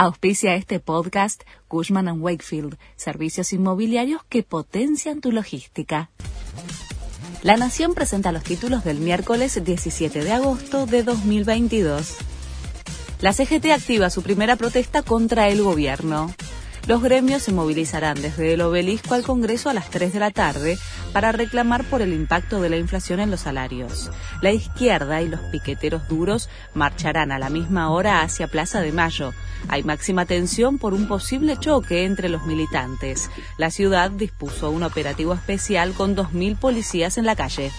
Auspicia este podcast Cushman ⁇ Wakefield, servicios inmobiliarios que potencian tu logística. La Nación presenta los títulos del miércoles 17 de agosto de 2022. La CGT activa su primera protesta contra el gobierno. Los gremios se movilizarán desde el obelisco al Congreso a las 3 de la tarde para reclamar por el impacto de la inflación en los salarios. La izquierda y los piqueteros duros marcharán a la misma hora hacia Plaza de Mayo. Hay máxima tensión por un posible choque entre los militantes. La ciudad dispuso un operativo especial con 2.000 policías en la calle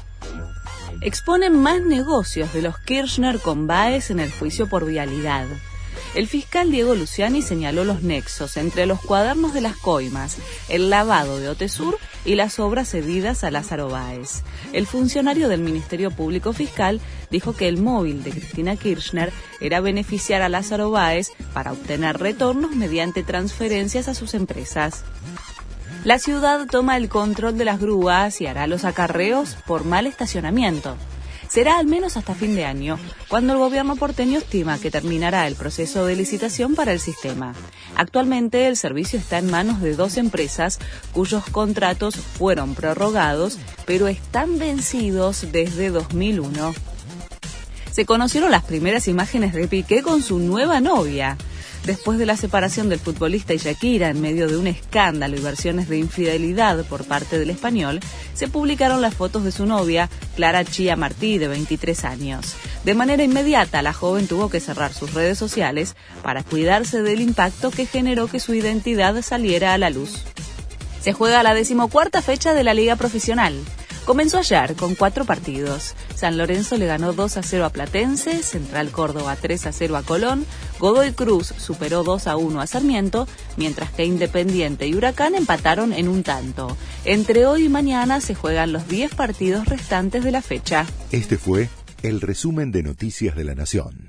exponen más negocios de los Kirchner con Baez en el juicio por vialidad. El fiscal Diego Luciani señaló los nexos entre los cuadernos de las coimas, el lavado de Otesur y las obras cedidas a Lázaro Báez. El funcionario del Ministerio Público Fiscal dijo que el móvil de Cristina Kirchner era beneficiar a Lázaro Báez para obtener retornos mediante transferencias a sus empresas. La ciudad toma el control de las grúas y hará los acarreos por mal estacionamiento será al menos hasta fin de año, cuando el gobierno porteño estima que terminará el proceso de licitación para el sistema. Actualmente el servicio está en manos de dos empresas cuyos contratos fueron prorrogados, pero están vencidos desde 2001. Se conocieron las primeras imágenes de Piqué con su nueva novia después de la separación del futbolista y Shakira en medio de un escándalo y versiones de infidelidad por parte del español, se publicaron las fotos de su novia, Clara Chía Martí, de 23 años. De manera inmediata, la joven tuvo que cerrar sus redes sociales para cuidarse del impacto que generó que su identidad saliera a la luz. Se juega la decimocuarta fecha de la Liga Profesional. Comenzó ayer con cuatro partidos. San Lorenzo le ganó 2 a 0 a Platense, Central Córdoba 3 a 0 a Colón, Godoy Cruz superó 2 a 1 a Sarmiento, mientras que Independiente y Huracán empataron en un tanto. Entre hoy y mañana se juegan los 10 partidos restantes de la fecha. Este fue el resumen de Noticias de la Nación.